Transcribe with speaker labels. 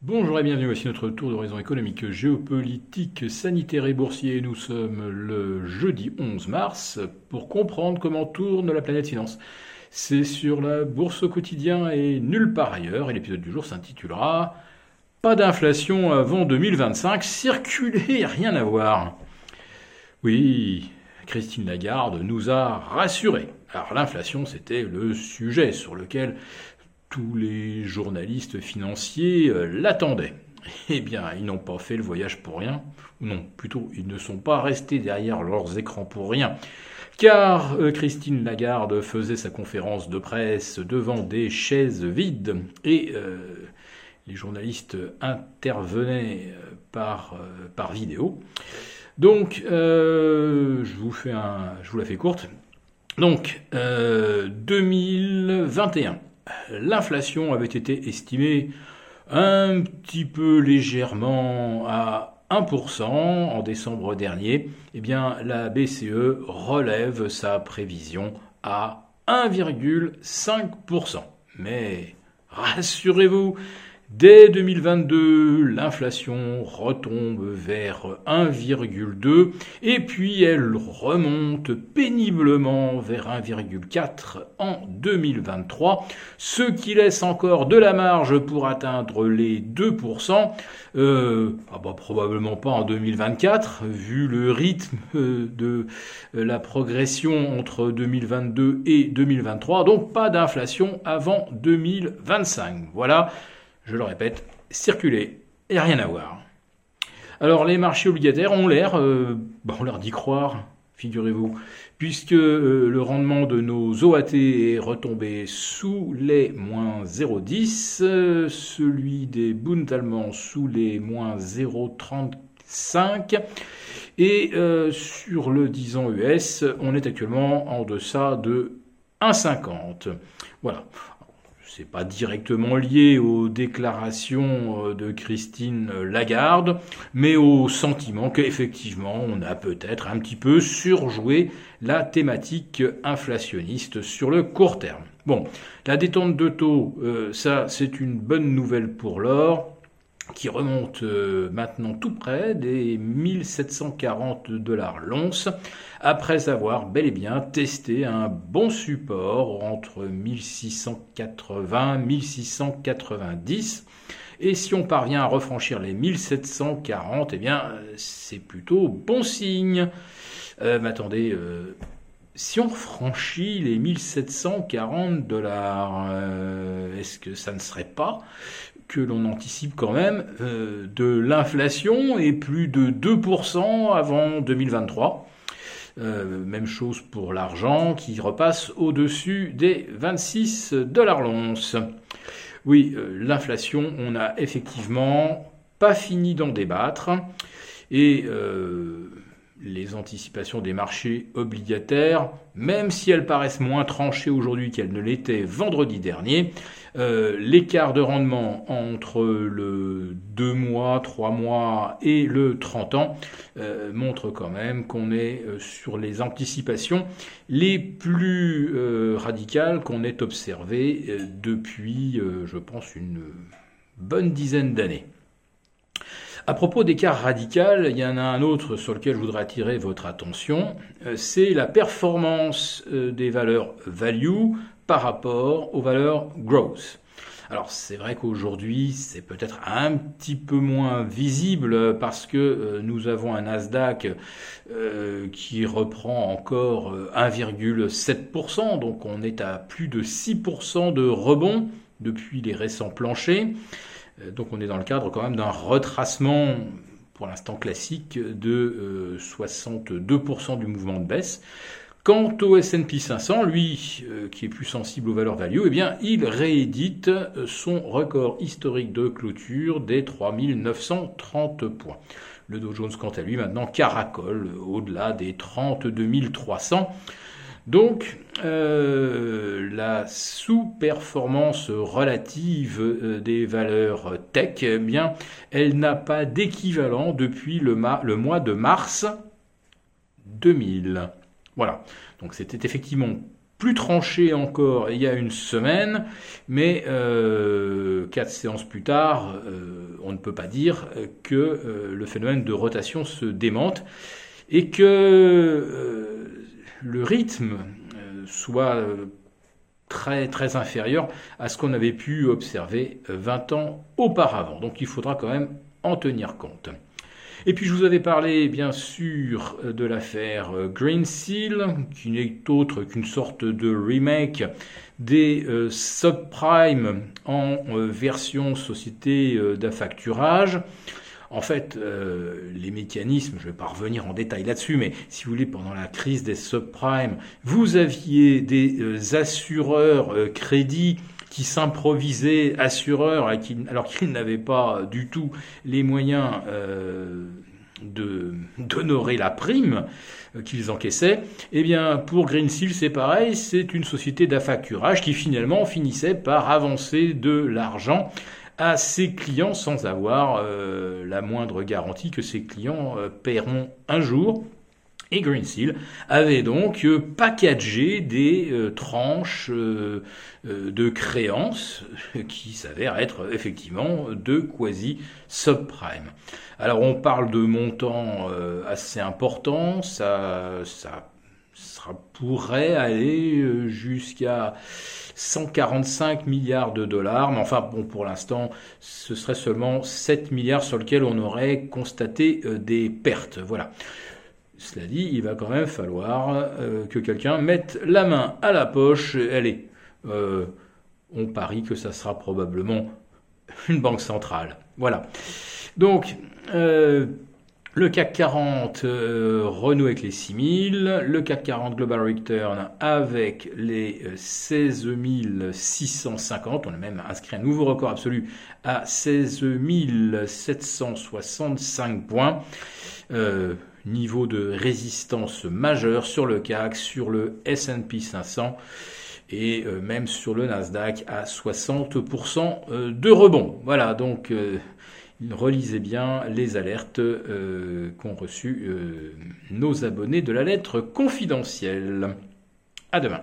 Speaker 1: Bonjour et bienvenue, voici notre tour d'horizon économique, géopolitique, sanitaire et boursier. Nous sommes le jeudi 11 mars pour comprendre comment tourne la planète finance. C'est sur la bourse au quotidien et nulle part ailleurs. Et l'épisode du jour s'intitulera Pas d'inflation avant 2025, circuler, rien à voir. Oui, Christine Lagarde nous a rassurés. Alors l'inflation, c'était le sujet sur lequel tous les journalistes financiers euh, l'attendaient. Eh bien, ils n'ont pas fait le voyage pour rien. Non, plutôt, ils ne sont pas restés derrière leurs écrans pour rien. Car euh, Christine Lagarde faisait sa conférence de presse devant des chaises vides et euh, les journalistes intervenaient par, par vidéo. Donc, je vous fais un, je vous la fais courte. Donc, 2021 l'inflation avait été estimée un petit peu légèrement à 1% en décembre dernier, eh bien la BCE relève sa prévision à 1,5%. Mais rassurez-vous, Dès 2022, l'inflation retombe vers 1,2 et puis elle remonte péniblement vers 1,4 en 2023, ce qui laisse encore de la marge pour atteindre les 2%. Euh, ah bah, probablement pas en 2024, vu le rythme de la progression entre 2022 et 2023, donc pas d'inflation avant 2025. Voilà je le répète, circuler et rien à voir. Alors les marchés obligataires ont l'air, euh, bah, leur dit croire, figurez-vous, puisque euh, le rendement de nos OAT est retombé sous les moins 0,10, euh, celui des Bund allemands sous les moins 0,35, et sur le 10 ans US, on est actuellement en deçà de 1,50. Voilà c'est pas directement lié aux déclarations euh, de Christine Lagarde, mais au sentiment qu'effectivement on a peut-être un petit peu surjoué la thématique inflationniste sur le court terme. Bon, la détente de taux, euh, ça c'est une bonne nouvelle pour l'or qui remonte euh, maintenant tout près des 1740 dollars l'once, après avoir bel et bien testé un bon support entre 1680 1690. Et si on parvient à refranchir les 1740, eh bien, c'est plutôt bon signe. Euh, mais attendez, euh, si on franchit les 1740 dollars, est-ce que ça ne serait pas que l'on anticipe quand même euh, de l'inflation et plus de 2% avant 2023. Euh, même chose pour l'argent qui repasse au-dessus des 26 dollars l'once. Oui, euh, l'inflation, on n'a effectivement pas fini d'en débattre. Et les anticipations des marchés obligataires, même si elles paraissent moins tranchées aujourd'hui qu'elles ne l'étaient vendredi dernier, euh, l'écart de rendement entre le 2 mois, 3 mois et le 30 ans euh, montre quand même qu'on est euh, sur les anticipations les plus radicales qu'on ait observées depuis, je pense, une bonne dizaine d'années. À propos d'écart radical, il y en a un autre sur lequel je voudrais attirer votre attention, euh, c'est la performance euh, des valeurs value par rapport aux valeurs growth. Alors c'est vrai qu'aujourd'hui c'est peut-être un petit peu moins visible parce que euh, nous avons un Nasdaq qui reprend encore 1,7%, donc on est à plus de 6% de rebond depuis les récents planchers. Euh, donc on est dans le cadre quand même d'un retracement pour l'instant classique de 62% euh, du mouvement de baisse. Quant au S&P 500, lui, euh, qui est plus sensible aux valeurs value, eh bien, il réédite son record historique de clôture des 3930 points. Le Dow Jones, quant à lui, maintenant caracole au-delà des 32 300. Donc, euh, la sous-performance relative euh, des valeurs tech, eh bien, elle n'a pas d'équivalent depuis le, mois de mars 2000. Voilà. Donc, c'était effectivement plus tranché encore il y a une semaine, mais euh, quatre séances plus tard, on ne peut pas dire que le phénomène de rotation se démente et que le rythme soit très très inférieur à ce qu'on avait pu observer 20 ans auparavant. Donc il faudra quand même en tenir compte. Et puis je vous avais parlé bien sûr de l'affaire Green Seal, qui n'est autre qu'une sorte de remake des euh, subprimes en euh, version société euh, d'affacturage. En fait, les mécanismes, je ne vais pas revenir en détail là-dessus, mais si vous voulez, pendant la crise des subprimes, vous aviez des assureurs crédits qui s'improvisaient assureurs alors qu'ils n'avaient pas du tout les moyens d'honorer la prime euh, qu'ils encaissaient, eh bien pour Green Seal c'est pareil, c'est une société d'affacturage qui finalement finissait par avancer de l'argent à ses clients sans avoir euh, la moindre garantie que ses clients euh, paieront un jour. Et Greensill avait donc euh, packagé des tranches de créances qui s'avèrent être effectivement de quasi subprime. Alors on parle de montants assez importants, ça, ça, ça pourrait aller jusqu'à 145 milliards de dollars, mais enfin bon pour l'instant ce serait seulement 7 milliards sur lesquels on aurait constaté des pertes. Voilà. Cela dit, il va quand même falloir euh, que quelqu'un mette la main à la poche. Allez, euh, on parie que ça sera probablement une banque centrale. Voilà. Donc, euh, le CAC 40 renoue avec les 6000, le CAC 40 Global Return avec les 16 650, on a même inscrit un nouveau record absolu à 16 765 points. Niveau de résistance majeur sur le CAC, sur le S&P 500 et euh, même sur le Nasdaq à 60% euh, de rebond. Voilà, donc euh, relisez bien les alertes qu'ont reçues nos abonnés de la lettre confidentielle. À demain.